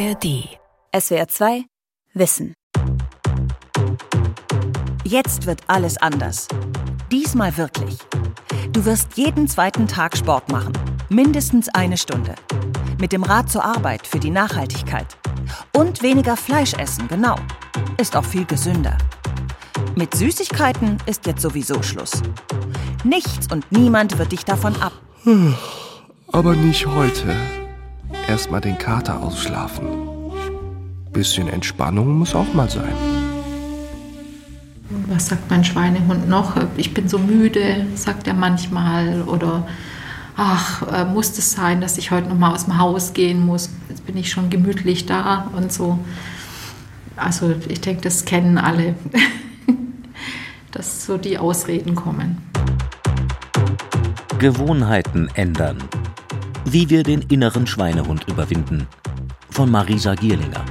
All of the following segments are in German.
ARD. SWR 2 Wissen. Jetzt wird alles anders. Diesmal wirklich. Du wirst jeden zweiten Tag Sport machen. Mindestens eine Stunde. Mit dem Rad zur Arbeit für die Nachhaltigkeit. Und weniger Fleisch essen, genau. Ist auch viel gesünder. Mit Süßigkeiten ist jetzt sowieso Schluss. Nichts und niemand wird dich davon ab. Aber nicht heute. Erstmal den Kater ausschlafen. Bisschen Entspannung muss auch mal sein. Was sagt mein Schweinehund noch? Ich bin so müde, sagt er manchmal. Oder ach, äh, muss es sein, dass ich heute noch mal aus dem Haus gehen muss? Jetzt bin ich schon gemütlich da und so. Also ich denke, das kennen alle, dass so die Ausreden kommen. Gewohnheiten ändern. Wie wir den inneren Schweinehund überwinden. Von Marisa Gierlinger.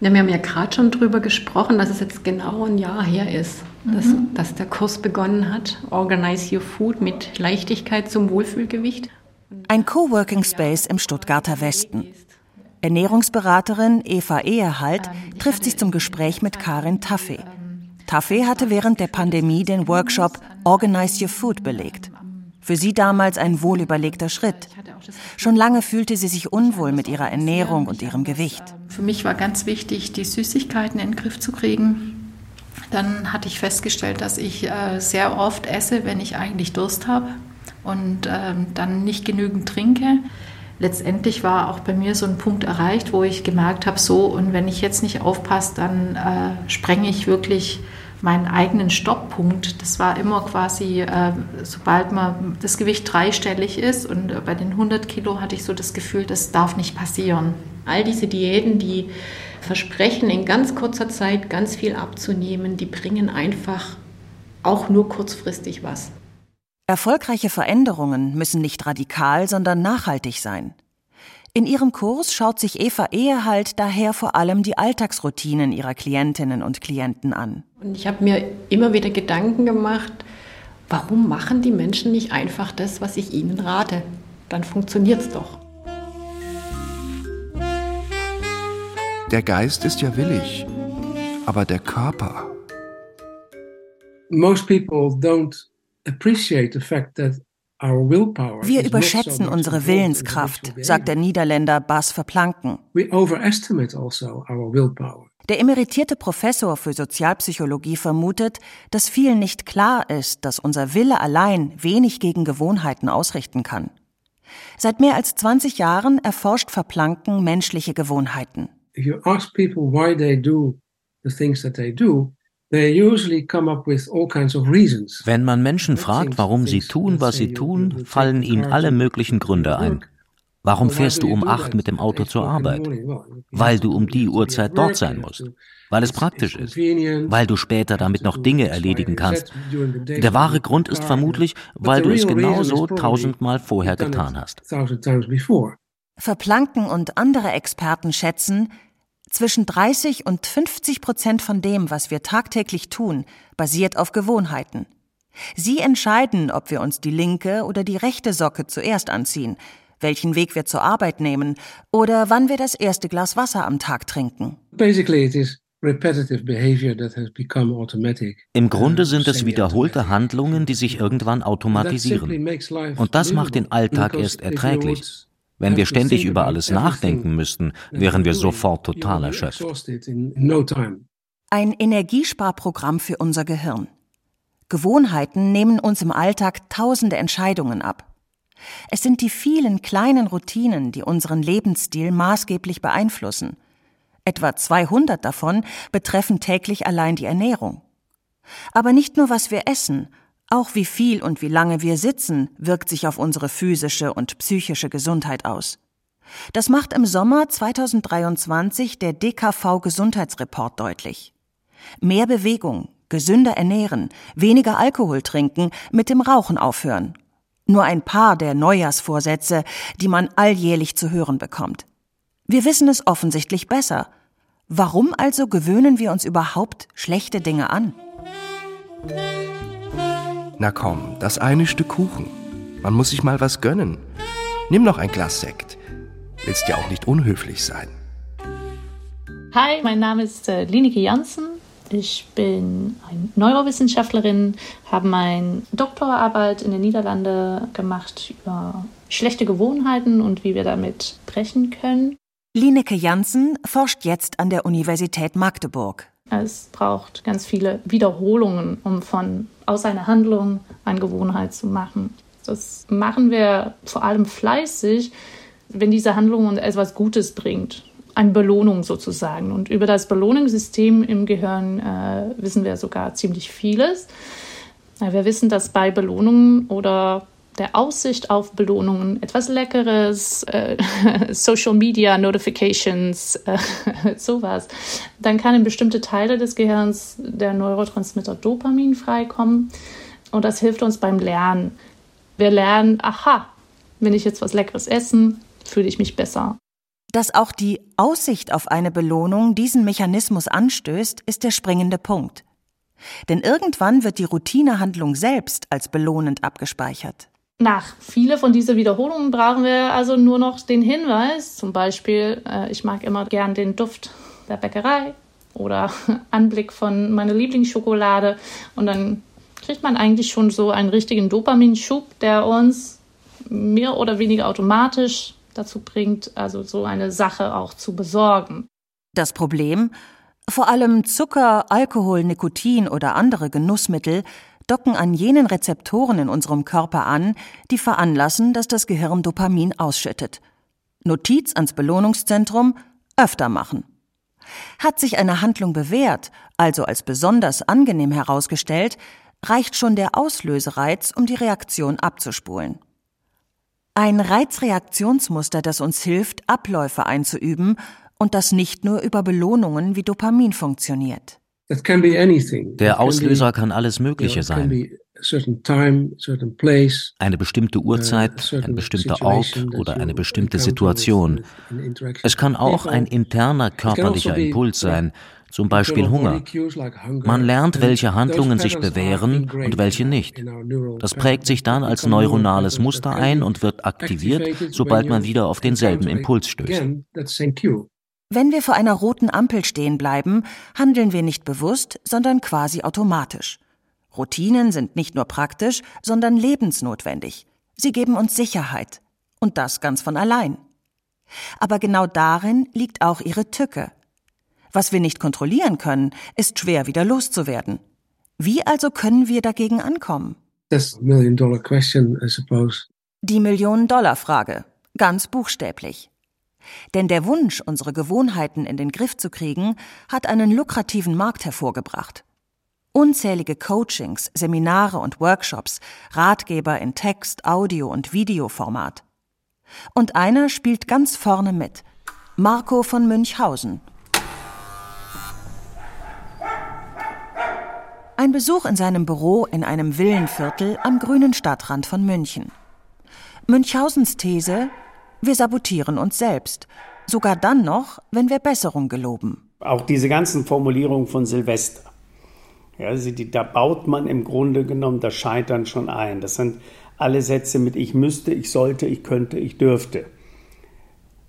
Ja, wir haben ja gerade schon darüber gesprochen, dass es jetzt genau ein Jahr her ist, dass, mhm. dass der Kurs begonnen hat. Organize Your Food mit Leichtigkeit zum Wohlfühlgewicht. Ein Coworking Space im Stuttgarter Westen. Ernährungsberaterin Eva Eherhalt trifft sich zum Gespräch mit Karin Taffee. Taffee hatte während der Pandemie den Workshop Organize Your Food belegt. Für sie damals ein wohlüberlegter Schritt. Schon lange fühlte sie sich unwohl mit ihrer Ernährung und ihrem Gewicht. Für mich war ganz wichtig, die Süßigkeiten in den Griff zu kriegen. Dann hatte ich festgestellt, dass ich äh, sehr oft esse, wenn ich eigentlich Durst habe und äh, dann nicht genügend trinke. Letztendlich war auch bei mir so ein Punkt erreicht, wo ich gemerkt habe, so und wenn ich jetzt nicht aufpasse, dann äh, sprenge ich wirklich meinen eigenen Stopppunkt. Das war immer quasi, äh, sobald man das Gewicht dreistellig ist und äh, bei den 100 Kilo hatte ich so das Gefühl, das darf nicht passieren. All diese Diäten, die versprechen, in ganz kurzer Zeit ganz viel abzunehmen, die bringen einfach auch nur kurzfristig was. Erfolgreiche Veränderungen müssen nicht radikal, sondern nachhaltig sein. In ihrem Kurs schaut sich Eva Ehehalt daher vor allem die Alltagsroutinen ihrer Klientinnen und Klienten an. Und ich habe mir immer wieder Gedanken gemacht, warum machen die Menschen nicht einfach das, was ich ihnen rate? Dann funktioniert es doch. Der Geist ist ja willig, aber der Körper. Most people don't appreciate the fact that wir überschätzen unsere Willenskraft, sagt der Niederländer Bas Verplanken. Also der emeritierte Professor für Sozialpsychologie vermutet, dass vielen nicht klar ist, dass unser Wille allein wenig gegen Gewohnheiten ausrichten kann. Seit mehr als 20 Jahren erforscht Verplanken menschliche Gewohnheiten. If you ask people why they do the things that they do, wenn man Menschen fragt, warum sie tun, was sie tun, fallen ihnen alle möglichen Gründe ein. Warum fährst du um acht mit dem Auto zur Arbeit? Weil du um die Uhrzeit dort sein musst. Weil es praktisch ist. Weil du später damit noch Dinge erledigen kannst. Der wahre Grund ist vermutlich, weil du es genauso tausendmal vorher getan hast. Verplanken und andere Experten schätzen, zwischen 30 und 50 Prozent von dem, was wir tagtäglich tun, basiert auf Gewohnheiten. Sie entscheiden, ob wir uns die linke oder die rechte Socke zuerst anziehen, welchen Weg wir zur Arbeit nehmen oder wann wir das erste Glas Wasser am Tag trinken. Im Grunde sind es wiederholte Handlungen, die sich irgendwann automatisieren. Und das macht den Alltag erst erträglich. Wenn wir ständig über alles nachdenken müssten, wären wir sofort total erschöpft. Ein Energiesparprogramm für unser Gehirn. Gewohnheiten nehmen uns im Alltag tausende Entscheidungen ab. Es sind die vielen kleinen Routinen, die unseren Lebensstil maßgeblich beeinflussen. Etwa 200 davon betreffen täglich allein die Ernährung. Aber nicht nur was wir essen, auch wie viel und wie lange wir sitzen, wirkt sich auf unsere physische und psychische Gesundheit aus. Das macht im Sommer 2023 der DKV Gesundheitsreport deutlich. Mehr Bewegung, gesünder ernähren, weniger Alkohol trinken, mit dem Rauchen aufhören. Nur ein paar der Neujahrsvorsätze, die man alljährlich zu hören bekommt. Wir wissen es offensichtlich besser. Warum also gewöhnen wir uns überhaupt schlechte Dinge an? Na komm, das eine Stück Kuchen. Man muss sich mal was gönnen. Nimm noch ein Glas Sekt. Willst ja auch nicht unhöflich sein. Hi, mein Name ist äh, Lineke Janssen. Ich bin eine Neurowissenschaftlerin, habe meine Doktorarbeit in den Niederlanden gemacht über schlechte Gewohnheiten und wie wir damit brechen können. Lineke Janssen forscht jetzt an der Universität Magdeburg. Es braucht ganz viele Wiederholungen, um von aus einer Handlung eine Gewohnheit zu machen. Das machen wir vor allem fleißig, wenn diese Handlung uns etwas Gutes bringt eine Belohnung sozusagen. Und über das Belohnungssystem im Gehirn äh, wissen wir sogar ziemlich vieles. Wir wissen, dass bei Belohnungen oder der Aussicht auf Belohnungen etwas Leckeres, äh, Social Media Notifications, äh, sowas, dann kann in bestimmte Teile des Gehirns der Neurotransmitter Dopamin freikommen und das hilft uns beim Lernen. Wir lernen, aha, wenn ich jetzt was Leckeres essen, fühle ich mich besser. Dass auch die Aussicht auf eine Belohnung diesen Mechanismus anstößt, ist der springende Punkt. Denn irgendwann wird die Routinehandlung selbst als belohnend abgespeichert. Nach viele von diesen Wiederholungen brauchen wir also nur noch den Hinweis, zum Beispiel, äh, ich mag immer gern den Duft der Bäckerei oder Anblick von meiner Lieblingsschokolade und dann kriegt man eigentlich schon so einen richtigen Dopaminschub, der uns mehr oder weniger automatisch dazu bringt, also so eine Sache auch zu besorgen. Das Problem? Vor allem Zucker, Alkohol, Nikotin oder andere Genussmittel docken an jenen Rezeptoren in unserem Körper an, die veranlassen, dass das Gehirn Dopamin ausschüttet. Notiz ans Belohnungszentrum öfter machen. Hat sich eine Handlung bewährt, also als besonders angenehm herausgestellt, reicht schon der Auslösereiz, um die Reaktion abzuspulen. Ein Reizreaktionsmuster, das uns hilft, Abläufe einzuüben und das nicht nur über Belohnungen wie Dopamin funktioniert. Der Auslöser kann alles Mögliche sein. Eine bestimmte uh, Uhrzeit, ein bestimmter Ort oder eine bestimmte Situation. Es kann auch ein interner körperlicher Impuls sein, zum Beispiel Hunger. Man lernt, welche Handlungen sich bewähren und welche nicht. Das prägt sich dann als neuronales Muster ein und wird aktiviert, sobald man wieder auf denselben Impuls stößt. Wenn wir vor einer roten Ampel stehen bleiben, handeln wir nicht bewusst, sondern quasi automatisch. Routinen sind nicht nur praktisch, sondern lebensnotwendig. Sie geben uns Sicherheit. Und das ganz von allein. Aber genau darin liegt auch ihre Tücke. Was wir nicht kontrollieren können, ist schwer wieder loszuwerden. Wie also können wir dagegen ankommen? Die Million-Dollar-Frage, ganz buchstäblich. Denn der Wunsch, unsere Gewohnheiten in den Griff zu kriegen, hat einen lukrativen Markt hervorgebracht. Unzählige Coachings, Seminare und Workshops, Ratgeber in Text, Audio und Videoformat. Und einer spielt ganz vorne mit. Marco von Münchhausen, Ein Besuch in seinem Büro in einem Villenviertel am grünen Stadtrand von München. Münchhausens These, wir sabotieren uns selbst, sogar dann noch, wenn wir Besserung geloben. Auch diese ganzen Formulierungen von Silvester, ja, also die, da baut man im Grunde genommen das Scheitern schon ein. Das sind alle Sätze mit ich müsste, ich sollte, ich könnte, ich dürfte.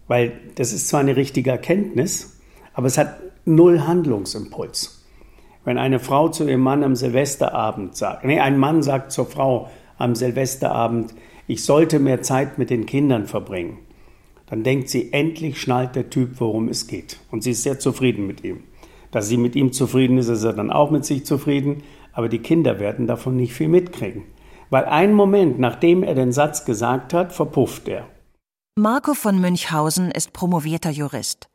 Weil das ist zwar eine richtige Erkenntnis, aber es hat null Handlungsimpuls. Wenn eine Frau zu ihrem Mann am Silvesterabend sagt, nee, ein Mann sagt zur Frau am Silvesterabend, ich sollte mehr Zeit mit den Kindern verbringen, dann denkt sie, endlich schnallt der Typ, worum es geht. Und sie ist sehr zufrieden mit ihm. Dass sie mit ihm zufrieden ist, ist er dann auch mit sich zufrieden, aber die Kinder werden davon nicht viel mitkriegen. Weil einen Moment, nachdem er den Satz gesagt hat, verpufft er. Marco von Münchhausen ist promovierter Jurist.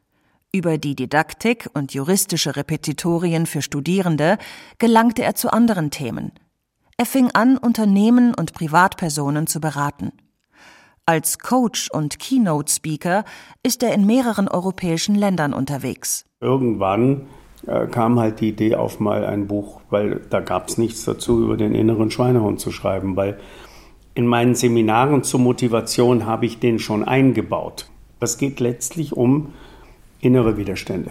Über die Didaktik und juristische Repetitorien für Studierende gelangte er zu anderen Themen. Er fing an, Unternehmen und Privatpersonen zu beraten. Als Coach und Keynote-Speaker ist er in mehreren europäischen Ländern unterwegs. Irgendwann äh, kam halt die Idee auf, mal ein Buch, weil da gab es nichts dazu, über den inneren Schweinehund zu schreiben, weil in meinen Seminaren zur Motivation habe ich den schon eingebaut. Es geht letztlich um innere Widerstände.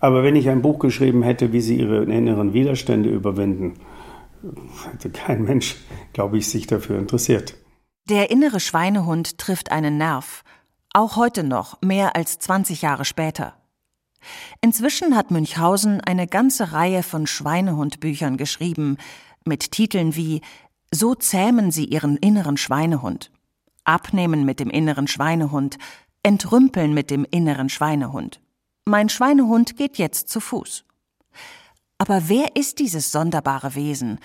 Aber wenn ich ein Buch geschrieben hätte, wie sie ihre inneren Widerstände überwinden, hätte kein Mensch, glaube ich, sich dafür interessiert. Der innere Schweinehund trifft einen Nerv. auch heute noch, mehr als 20 Jahre später. Inzwischen hat Münchhausen eine ganze Reihe von Schweinehundbüchern geschrieben, mit Titeln wie So zähmen Sie Ihren inneren Schweinehund, Abnehmen mit dem inneren Schweinehund, Entrümpeln mit dem inneren Schweinehund. Mein Schweinehund geht jetzt zu Fuß. Aber wer ist dieses sonderbare Wesen?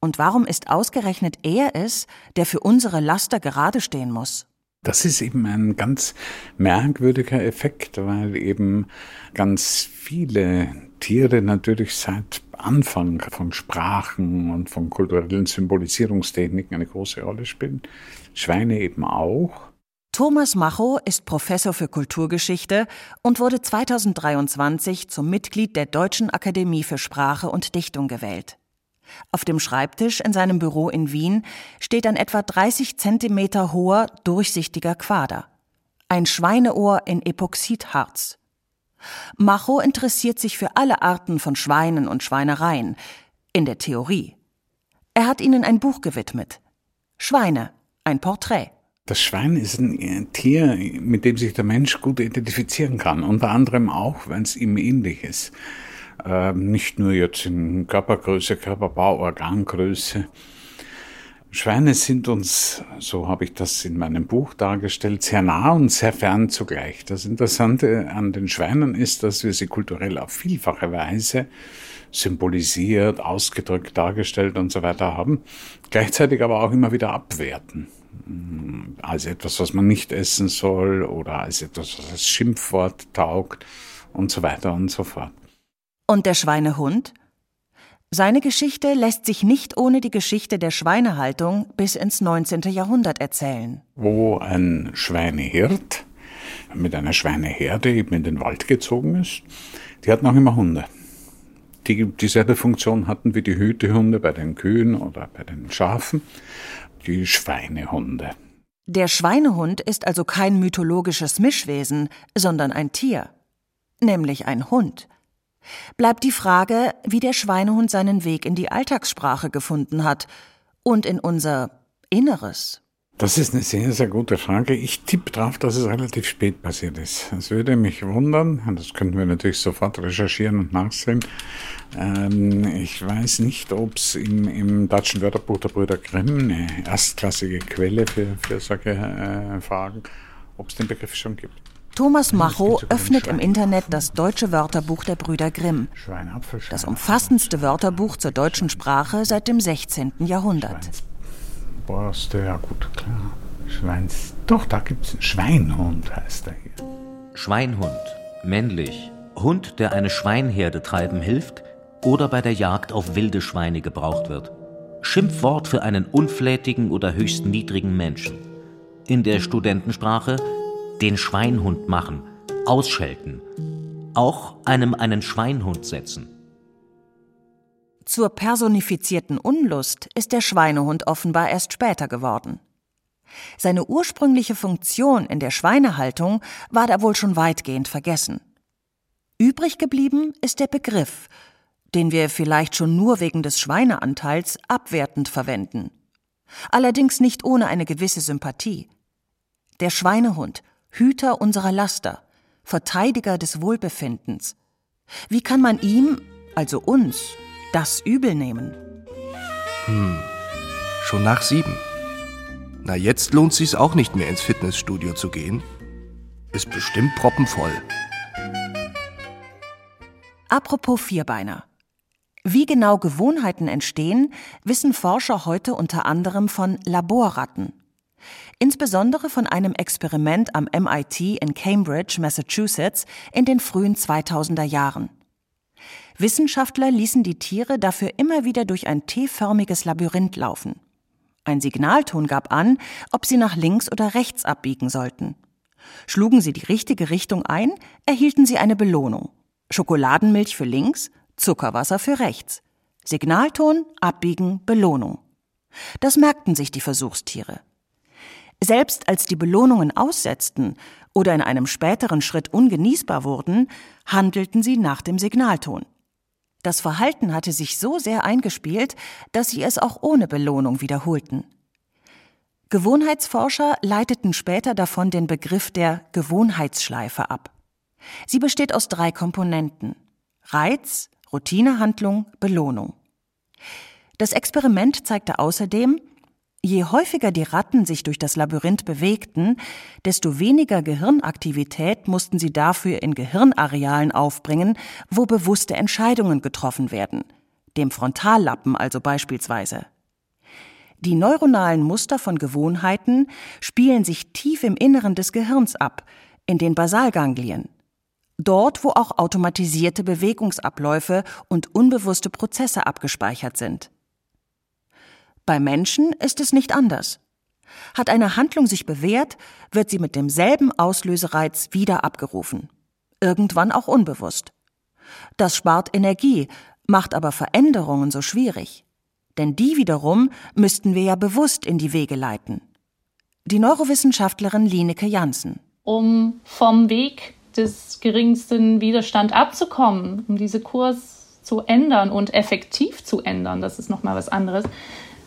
Und warum ist ausgerechnet er es, der für unsere Laster gerade stehen muss? Das ist eben ein ganz merkwürdiger Effekt, weil eben ganz viele Tiere natürlich seit Anfang von Sprachen und von kulturellen Symbolisierungstechniken eine große Rolle spielen. Schweine eben auch. Thomas Macho ist Professor für Kulturgeschichte und wurde 2023 zum Mitglied der Deutschen Akademie für Sprache und Dichtung gewählt. Auf dem Schreibtisch in seinem Büro in Wien steht ein etwa 30 Zentimeter hoher, durchsichtiger Quader. Ein Schweineohr in Epoxidharz. Macho interessiert sich für alle Arten von Schweinen und Schweinereien, in der Theorie. Er hat ihnen ein Buch gewidmet. Schweine, ein Porträt. Das Schwein ist ein Tier, mit dem sich der Mensch gut identifizieren kann, unter anderem auch, wenn es ihm ähnlich ist. Ähm, nicht nur jetzt in Körpergröße, Körperbau, Organgröße. Schweine sind uns, so habe ich das in meinem Buch dargestellt, sehr nah und sehr fern zugleich. Das Interessante an den Schweinen ist, dass wir sie kulturell auf vielfache Weise symbolisiert, ausgedrückt, dargestellt und so weiter haben, gleichzeitig aber auch immer wieder abwerten. Als etwas, was man nicht essen soll oder als etwas, was als Schimpfwort taugt und so weiter und so fort. Und der Schweinehund? Seine Geschichte lässt sich nicht ohne die Geschichte der Schweinehaltung bis ins 19. Jahrhundert erzählen. Wo ein Schweinehirt mit einer Schweineherde eben in den Wald gezogen ist, die hatten auch immer Hunde. Die dieselbe Funktion hatten wie die Hütehunde bei den Kühen oder bei den Schafen, die Schweinehunde. Der Schweinehund ist also kein mythologisches Mischwesen, sondern ein Tier, nämlich ein Hund bleibt die Frage, wie der Schweinehund seinen Weg in die Alltagssprache gefunden hat und in unser Inneres. Das ist eine sehr, sehr gute Frage. Ich tippe darauf, dass es relativ spät passiert ist. Es würde mich wundern, das könnten wir natürlich sofort recherchieren und nachsehen. Ähm, ich weiß nicht, ob es im, im, deutschen Wörterbuch der Brüder Grimm, eine erstklassige Quelle für, für solche äh, Fragen, ob es den Begriff schon gibt. Thomas Macho öffnet im Internet das deutsche Wörterbuch der Brüder Grimm, das umfassendste Wörterbuch zur deutschen Sprache seit dem 16. Jahrhundert. Borste, ja gut, klar. Schweins. Doch, da gibt es einen Schweinhund, heißt er hier. Schweinhund, männlich. Hund, der eine Schweinherde treiben hilft oder bei der Jagd auf wilde Schweine gebraucht wird. Schimpfwort für einen unflätigen oder höchst niedrigen Menschen. In der Studentensprache den Schweinhund machen, ausschelten, auch einem einen Schweinhund setzen. Zur personifizierten Unlust ist der Schweinehund offenbar erst später geworden. Seine ursprüngliche Funktion in der Schweinehaltung war da wohl schon weitgehend vergessen. Übrig geblieben ist der Begriff, den wir vielleicht schon nur wegen des Schweineanteils abwertend verwenden. Allerdings nicht ohne eine gewisse Sympathie. Der Schweinehund, Hüter unserer Laster, Verteidiger des Wohlbefindens. Wie kann man ihm, also uns, das übel nehmen? Hm, schon nach sieben. Na, jetzt lohnt sich's auch nicht mehr ins Fitnessstudio zu gehen. Ist bestimmt proppenvoll. Apropos Vierbeiner. Wie genau Gewohnheiten entstehen, wissen Forscher heute unter anderem von Laborratten insbesondere von einem Experiment am MIT in Cambridge, Massachusetts in den frühen 2000er Jahren. Wissenschaftler ließen die Tiere dafür immer wieder durch ein T-förmiges Labyrinth laufen. Ein Signalton gab an, ob sie nach links oder rechts abbiegen sollten. Schlugen sie die richtige Richtung ein, erhielten sie eine Belohnung. Schokoladenmilch für links, Zuckerwasser für rechts. Signalton, Abbiegen, Belohnung. Das merkten sich die Versuchstiere. Selbst als die Belohnungen aussetzten oder in einem späteren Schritt ungenießbar wurden, handelten sie nach dem Signalton. Das Verhalten hatte sich so sehr eingespielt, dass sie es auch ohne Belohnung wiederholten. Gewohnheitsforscher leiteten später davon den Begriff der Gewohnheitsschleife ab. Sie besteht aus drei Komponenten Reiz, Routinehandlung, Belohnung. Das Experiment zeigte außerdem, je häufiger die Ratten sich durch das Labyrinth bewegten, desto weniger Gehirnaktivität mussten sie dafür in Gehirnarealen aufbringen, wo bewusste Entscheidungen getroffen werden, dem Frontallappen also beispielsweise. Die neuronalen Muster von Gewohnheiten spielen sich tief im Inneren des Gehirns ab, in den Basalganglien. Dort, wo auch automatisierte Bewegungsabläufe und unbewusste Prozesse abgespeichert sind. Bei Menschen ist es nicht anders. Hat eine Handlung sich bewährt, wird sie mit demselben Auslösereiz wieder abgerufen. Irgendwann auch unbewusst. Das spart Energie, macht aber Veränderungen so schwierig. Denn die wiederum müssten wir ja bewusst in die Wege leiten. Die Neurowissenschaftlerin Lineke Janssen. Um vom Weg des geringsten Widerstand abzukommen, um diese Kurs zu ändern und effektiv zu ändern, das ist nochmal was anderes,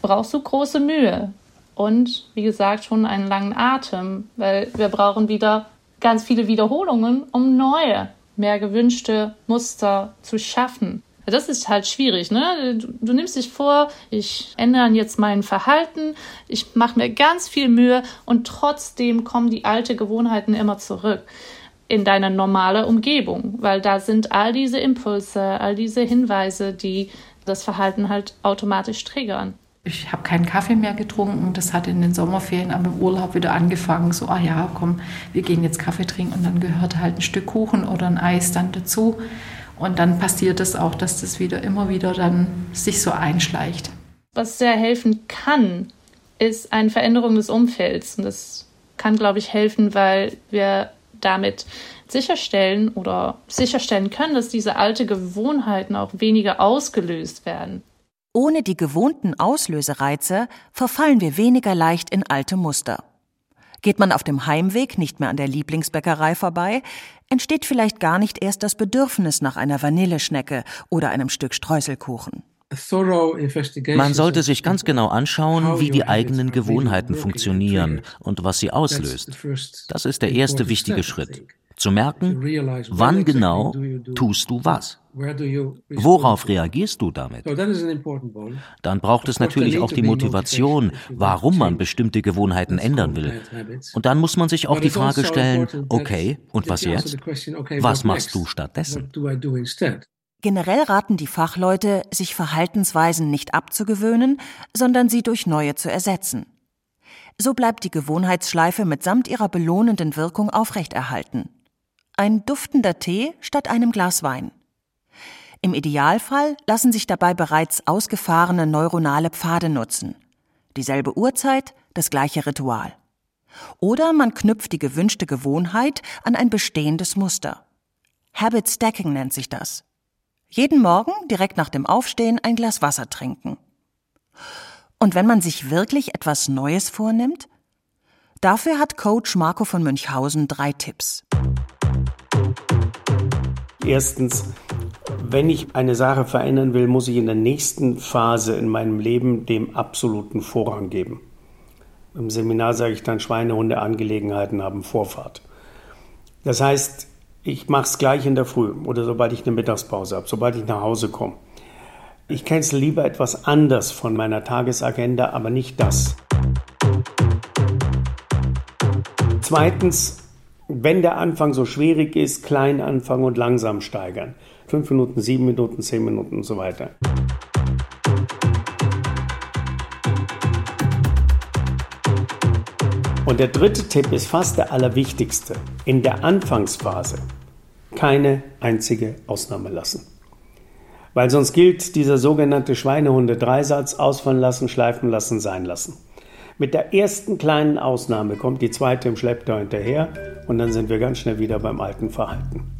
brauchst du große Mühe. Und wie gesagt, schon einen langen Atem, weil wir brauchen wieder ganz viele Wiederholungen, um neue, mehr gewünschte Muster zu schaffen. Das ist halt schwierig, ne? Du, du nimmst dich vor, ich ändere jetzt mein Verhalten, ich mache mir ganz viel Mühe und trotzdem kommen die alten Gewohnheiten immer zurück in deine normale Umgebung, weil da sind all diese Impulse, all diese Hinweise, die das Verhalten halt automatisch triggern. Ich habe keinen Kaffee mehr getrunken. Das hat in den Sommerferien am Urlaub wieder angefangen. So, ah ja, komm, wir gehen jetzt Kaffee trinken und dann gehört halt ein Stück Kuchen oder ein Eis dann dazu. Und dann passiert es auch, dass das wieder immer wieder dann sich so einschleicht. Was sehr helfen kann, ist eine Veränderung des Umfelds. Und das kann, glaube ich, helfen, weil wir damit sicherstellen oder sicherstellen können, dass diese alten Gewohnheiten auch weniger ausgelöst werden. Ohne die gewohnten Auslösereize verfallen wir weniger leicht in alte Muster. Geht man auf dem Heimweg nicht mehr an der Lieblingsbäckerei vorbei, entsteht vielleicht gar nicht erst das Bedürfnis nach einer Vanilleschnecke oder einem Stück Streuselkuchen. Man sollte sich ganz genau anschauen, wie die eigenen Gewohnheiten funktionieren und was sie auslöst. Das ist der erste wichtige Schritt. Zu merken, wann genau tust du was? Worauf reagierst du damit? Dann braucht es natürlich auch die Motivation, warum man bestimmte Gewohnheiten ändern will. Und dann muss man sich auch die also Frage stellen, okay, und was jetzt? Was machst du stattdessen? Generell raten die Fachleute, sich Verhaltensweisen nicht abzugewöhnen, sondern sie durch neue zu ersetzen. So bleibt die Gewohnheitsschleife mitsamt ihrer belohnenden Wirkung aufrechterhalten. Ein duftender Tee statt einem Glas Wein. Im Idealfall lassen sich dabei bereits ausgefahrene neuronale Pfade nutzen. Dieselbe Uhrzeit, das gleiche Ritual. Oder man knüpft die gewünschte Gewohnheit an ein bestehendes Muster. Habit Stacking nennt sich das. Jeden Morgen direkt nach dem Aufstehen ein Glas Wasser trinken. Und wenn man sich wirklich etwas Neues vornimmt? Dafür hat Coach Marco von Münchhausen drei Tipps. Erstens, wenn ich eine Sache verändern will, muss ich in der nächsten Phase in meinem Leben dem absoluten Vorrang geben. Im Seminar sage ich dann, Schweinehunde-Angelegenheiten haben Vorfahrt. Das heißt, ich mache es gleich in der Früh oder sobald ich eine Mittagspause habe, sobald ich nach Hause komme. Ich cancel lieber etwas anders von meiner Tagesagenda, aber nicht das. Zweitens, wenn der Anfang so schwierig ist, klein anfangen und langsam steigern. Fünf Minuten, sieben Minuten, zehn Minuten und so weiter. Und der dritte Tipp ist fast der allerwichtigste. In der Anfangsphase keine einzige Ausnahme lassen. Weil sonst gilt dieser sogenannte Schweinehunde-Dreisatz ausfallen lassen, schleifen lassen, sein lassen. Mit der ersten kleinen Ausnahme kommt die zweite im Schlepptau hinterher und dann sind wir ganz schnell wieder beim alten Verhalten.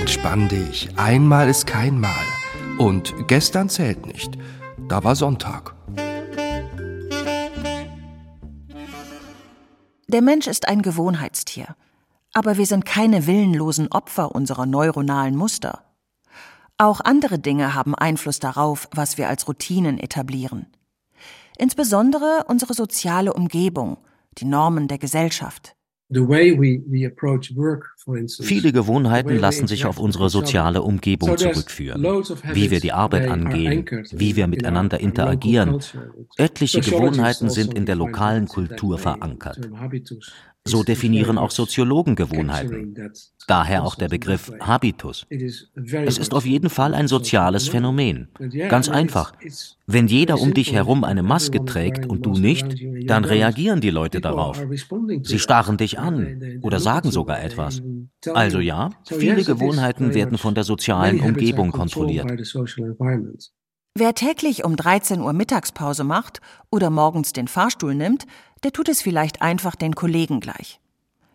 Entspann dich. Einmal ist kein Mal. Und gestern zählt nicht. Da war Sonntag. Der Mensch ist ein Gewohnheitstier. Aber wir sind keine willenlosen Opfer unserer neuronalen Muster. Auch andere Dinge haben Einfluss darauf, was wir als Routinen etablieren. insbesondere unsere soziale Umgebung, die Normen der Gesellschaft. Viele Gewohnheiten lassen sich auf unsere soziale Umgebung zurückführen. Wie wir die Arbeit angehen, wie wir miteinander interagieren. Etliche Gewohnheiten sind in der lokalen Kultur verankert. So definieren auch Soziologen Gewohnheiten. Daher auch der Begriff Habitus. Es ist auf jeden Fall ein soziales Phänomen. Ganz einfach. Wenn jeder um dich herum eine Maske trägt und du nicht, dann reagieren die Leute darauf. Sie starren dich an oder sagen sogar etwas. Also ja, viele Gewohnheiten werden von der sozialen Umgebung kontrolliert. Wer täglich um 13 Uhr Mittagspause macht oder morgens den Fahrstuhl nimmt, der tut es vielleicht einfach den Kollegen gleich.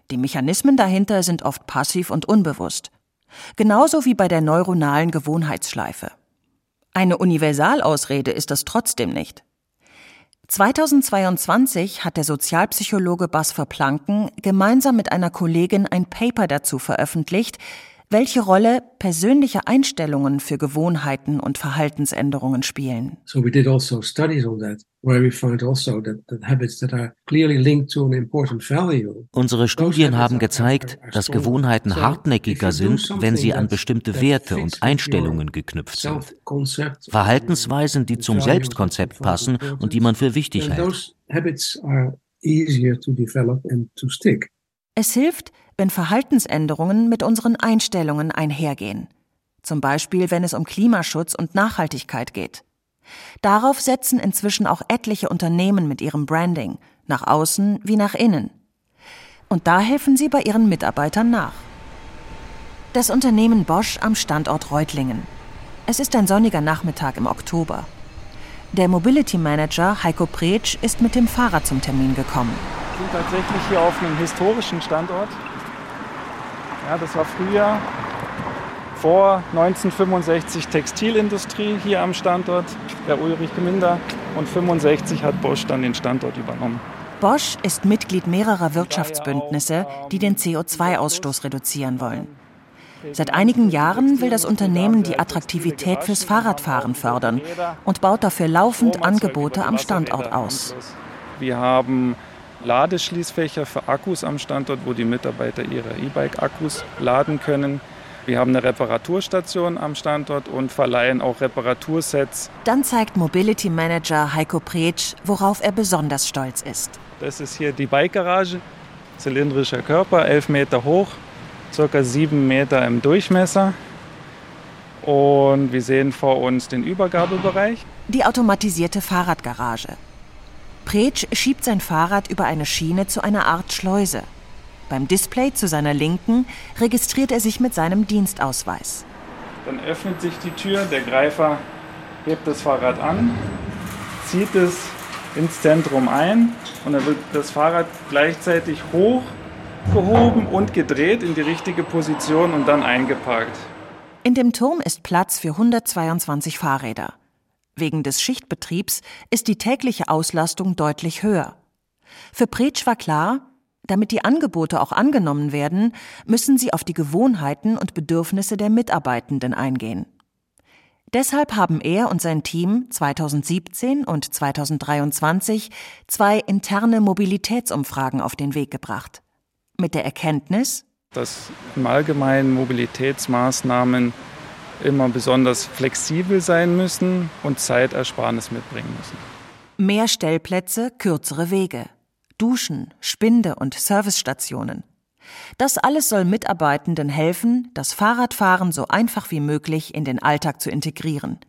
Die Mechanismen dahinter sind oft passiv und unbewusst. Genauso wie bei der neuronalen Gewohnheitsschleife. Eine Universalausrede ist das trotzdem nicht. 2022 hat der Sozialpsychologe Bas Verplanken gemeinsam mit einer Kollegin ein Paper dazu veröffentlicht, welche Rolle persönliche Einstellungen für Gewohnheiten und Verhaltensänderungen spielen. So we did also studies on that. Also Unsere Studien haben gezeigt, dass Gewohnheiten hartnäckiger sind, wenn sie an bestimmte Werte und Einstellungen geknüpft sind. Verhaltensweisen, die zum Selbstkonzept passen und die man für wichtig hält. Es hilft, wenn Verhaltensänderungen mit unseren Einstellungen einhergehen. Zum Beispiel, wenn es um Klimaschutz und Nachhaltigkeit geht. Darauf setzen inzwischen auch etliche Unternehmen mit ihrem Branding, nach außen wie nach innen. Und da helfen sie bei ihren Mitarbeitern nach. Das Unternehmen Bosch am Standort Reutlingen. Es ist ein sonniger Nachmittag im Oktober. Der Mobility Manager Heiko Pretsch ist mit dem Fahrrad zum Termin gekommen. Wir sind tatsächlich hier auf einem historischen Standort. Ja, das war früher vor 1965 Textilindustrie hier am Standort, der Ulrich Gminder. Und 65 hat Bosch dann den Standort übernommen. Bosch ist Mitglied mehrerer Wirtschaftsbündnisse, die den CO2-Ausstoß reduzieren wollen. Seit einigen Jahren will das Unternehmen die Attraktivität fürs Fahrradfahren fördern und baut dafür laufend Angebote am Standort aus. Wir haben Ladeschließfächer für Akkus am Standort, wo die Mitarbeiter ihre E-Bike-Akkus laden können. Wir haben eine Reparaturstation am Standort und verleihen auch Reparatursets. Dann zeigt Mobility Manager Heiko Pretsch, worauf er besonders stolz ist. Das ist hier die Bike-Garage. Zylindrischer Körper, 11 Meter hoch, circa 7 Meter im Durchmesser. Und wir sehen vor uns den Übergabebereich. Die automatisierte Fahrradgarage. Pretsch schiebt sein Fahrrad über eine Schiene zu einer Art Schleuse. Beim Display zu seiner Linken registriert er sich mit seinem Dienstausweis. Dann öffnet sich die Tür, der Greifer hebt das Fahrrad an, zieht es ins Zentrum ein und dann wird das Fahrrad gleichzeitig hochgehoben und gedreht in die richtige Position und dann eingeparkt. In dem Turm ist Platz für 122 Fahrräder. Wegen des Schichtbetriebs ist die tägliche Auslastung deutlich höher. Für Pretsch war klar, damit die Angebote auch angenommen werden, müssen sie auf die Gewohnheiten und Bedürfnisse der Mitarbeitenden eingehen. Deshalb haben er und sein Team 2017 und 2023 zwei interne Mobilitätsumfragen auf den Weg gebracht. Mit der Erkenntnis, dass im Allgemeinen Mobilitätsmaßnahmen immer besonders flexibel sein müssen und Zeitersparnis mitbringen müssen. Mehr Stellplätze, kürzere Wege. Duschen, Spinde und Servicestationen. Das alles soll Mitarbeitenden helfen, das Fahrradfahren so einfach wie möglich in den Alltag zu integrieren.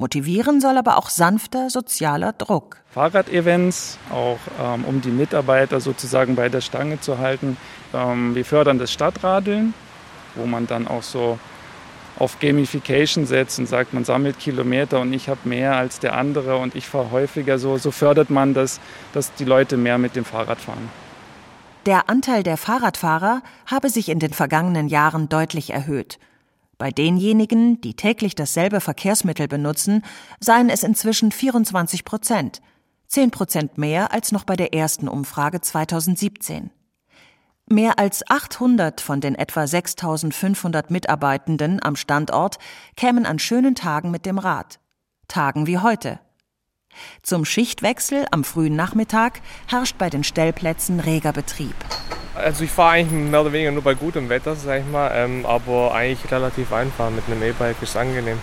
Motivieren soll aber auch sanfter sozialer Druck. Fahrradevents, auch ähm, um die Mitarbeiter sozusagen bei der Stange zu halten. Ähm, wir fördern das Stadtradeln, wo man dann auch so auf Gamification setzt und sagt, man sammelt Kilometer und ich habe mehr als der andere und ich fahre häufiger so, so fördert man das, dass die Leute mehr mit dem Fahrrad fahren. Der Anteil der Fahrradfahrer habe sich in den vergangenen Jahren deutlich erhöht. Bei denjenigen, die täglich dasselbe Verkehrsmittel benutzen, seien es inzwischen 24 Prozent, 10 Prozent mehr als noch bei der ersten Umfrage 2017. Mehr als 800 von den etwa 6500 Mitarbeitenden am Standort kämen an schönen Tagen mit dem Rad. Tagen wie heute. Zum Schichtwechsel am frühen Nachmittag herrscht bei den Stellplätzen reger Betrieb. Also ich fahre eigentlich mehr oder weniger nur bei gutem Wetter, sag ich mal, ähm, aber eigentlich relativ einfach. Mit einem E-Bike ist es angenehm.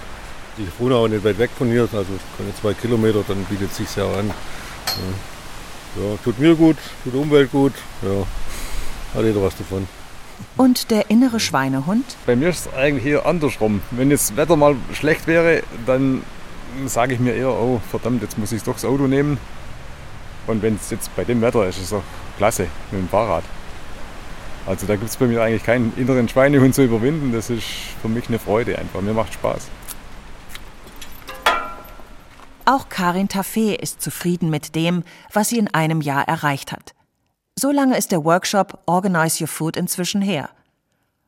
Ich wohne auch nicht weit weg von hier, also keine zwei Kilometer, dann bietet es sich ja an. Ja. ja, tut mir gut, tut Umwelt gut, ja, hat jeder was davon. Und der innere Schweinehund? Bei mir ist es eigentlich eher andersrum. Wenn das Wetter mal schlecht wäre, dann sage ich mir eher, oh verdammt, jetzt muss ich doch das Auto nehmen. Und wenn es jetzt bei dem Wetter ist, ist es doch klasse mit dem Fahrrad. Also da gibt es bei mir eigentlich keinen inneren Schweinehund zu überwinden. Das ist für mich eine Freude einfach. Mir macht Spaß. Auch Karin Taffé ist zufrieden mit dem, was sie in einem Jahr erreicht hat. So lange ist der Workshop Organize Your Food inzwischen her.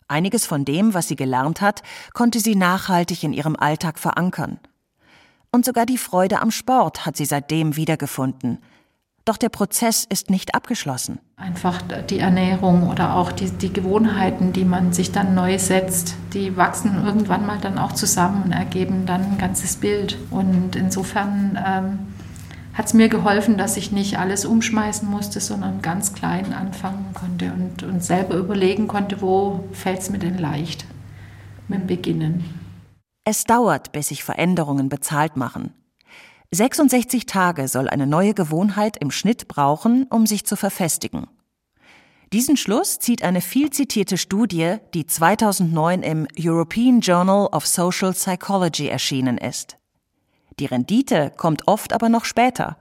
Einiges von dem, was sie gelernt hat, konnte sie nachhaltig in ihrem Alltag verankern. Und sogar die Freude am Sport hat sie seitdem wiedergefunden. Doch der Prozess ist nicht abgeschlossen. Einfach die Ernährung oder auch die, die Gewohnheiten, die man sich dann neu setzt, die wachsen irgendwann mal dann auch zusammen und ergeben dann ein ganzes Bild. Und insofern ähm, hat es mir geholfen, dass ich nicht alles umschmeißen musste, sondern ganz klein anfangen konnte und, und selber überlegen konnte, wo fällt es mir denn leicht mit dem Beginnen. Es dauert, bis sich Veränderungen bezahlt machen. 66 Tage soll eine neue Gewohnheit im Schnitt brauchen, um sich zu verfestigen. Diesen Schluss zieht eine viel zitierte Studie, die 2009 im European Journal of Social Psychology erschienen ist. Die Rendite kommt oft aber noch später.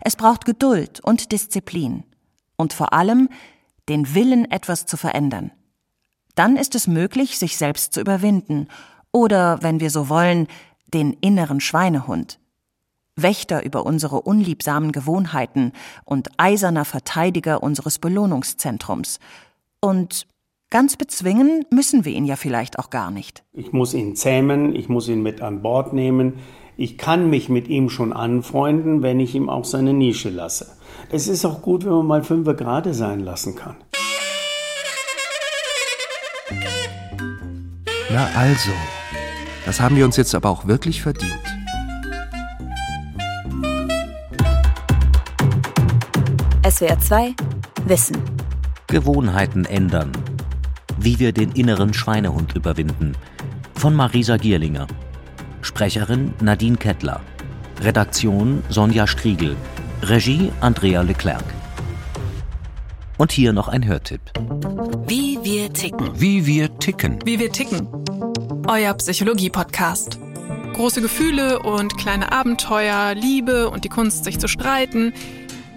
Es braucht Geduld und Disziplin und vor allem den Willen, etwas zu verändern. Dann ist es möglich, sich selbst zu überwinden oder, wenn wir so wollen, den inneren Schweinehund. Wächter über unsere unliebsamen Gewohnheiten und eiserner Verteidiger unseres Belohnungszentrums. Und ganz bezwingen müssen wir ihn ja vielleicht auch gar nicht. Ich muss ihn zähmen, ich muss ihn mit an Bord nehmen, ich kann mich mit ihm schon anfreunden, wenn ich ihm auch seine Nische lasse. Es ist auch gut, wenn man mal fünf gerade sein lassen kann. Na also, das haben wir uns jetzt aber auch wirklich verdient. SWR 2 Wissen. Gewohnheiten ändern. Wie wir den inneren Schweinehund überwinden. Von Marisa Gierlinger. Sprecherin Nadine Kettler. Redaktion Sonja Striegel. Regie Andrea Leclerc. Und hier noch ein Hörtipp. Wie wir ticken. Wie wir ticken. Wie wir ticken. Euer Psychologie-Podcast. Große Gefühle und kleine Abenteuer, Liebe und die Kunst, sich zu streiten.